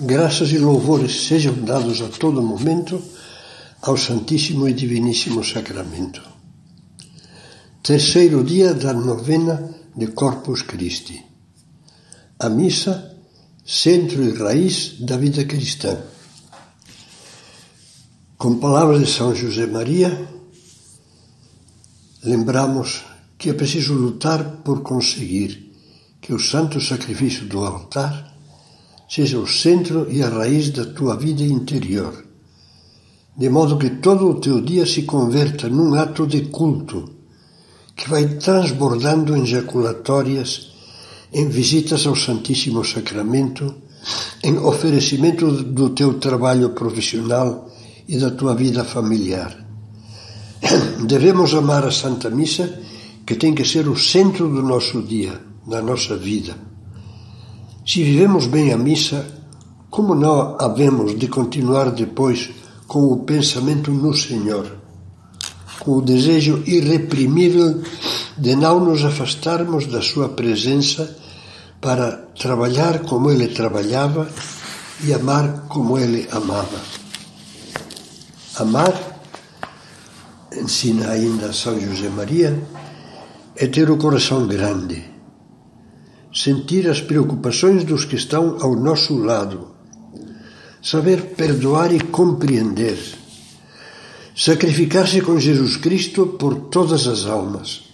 Graças e louvores sejam dados a todo momento ao Santíssimo e Diviníssimo Sacramento. Terceiro dia da novena de Corpus Christi. A missa, centro e raiz da vida cristã. Com palavras de São José Maria, lembramos que é preciso lutar por conseguir que o santo sacrifício do altar seja o centro e a raiz da tua vida interior, de modo que todo o teu dia se converta num ato de culto que vai transbordando em jaculatórias, em visitas ao Santíssimo Sacramento, em oferecimento do teu trabalho profissional e da tua vida familiar. Devemos amar a Santa Missa, que tem que ser o centro do nosso dia, da nossa vida. Se vivemos bem a missa, como não havemos de continuar depois com o pensamento no Senhor, com o desejo irreprimível de não nos afastarmos da Sua presença para trabalhar como Ele trabalhava e amar como Ele amava. Amar, ensina ainda São José Maria, é ter o coração grande sentir as preocupações dos que estão ao nosso lado, saber perdoar e compreender, sacrificar-se com Jesus Cristo por todas as almas.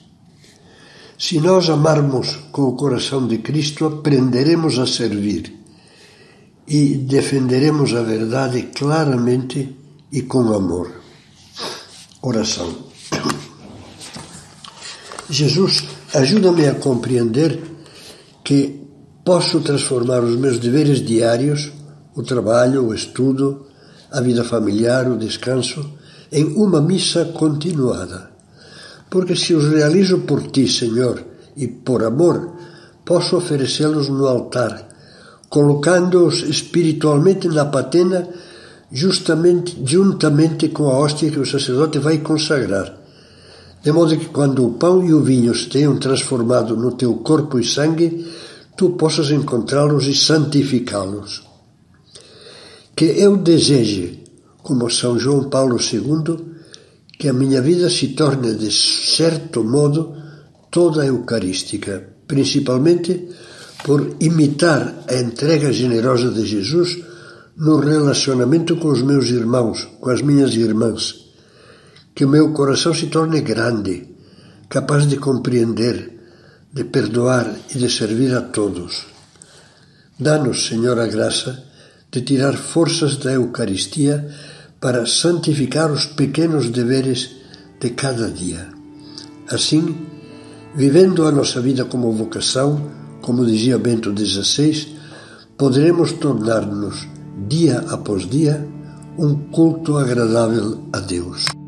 Se nós amarmos com o coração de Cristo, aprenderemos a servir e defenderemos a verdade claramente e com amor. Oração. Jesus, ajuda-me a compreender que posso transformar os meus deveres diários, o trabalho, o estudo, a vida familiar, o descanso, em uma missa continuada. Porque se os realizo por ti, Senhor, e por amor, posso oferecê-los no altar, colocando-os espiritualmente na patena, justamente juntamente com a hóstia que o sacerdote vai consagrar. De modo que quando o pão e o vinho se tenham transformado no teu corpo e sangue, tu possas encontrá-los e santificá-los. Que eu deseje, como São João Paulo II, que a minha vida se torne, de certo modo, toda eucarística, principalmente por imitar a entrega generosa de Jesus no relacionamento com os meus irmãos, com as minhas irmãs. Que o meu coração se torne grande, capaz de compreender, de perdoar e de servir a todos. Dá-nos, Senhor, a graça de tirar forças da Eucaristia para santificar os pequenos deveres de cada dia. Assim, vivendo a nossa vida como vocação, como dizia Bento XVI, poderemos tornar-nos, dia após dia, um culto agradável a Deus.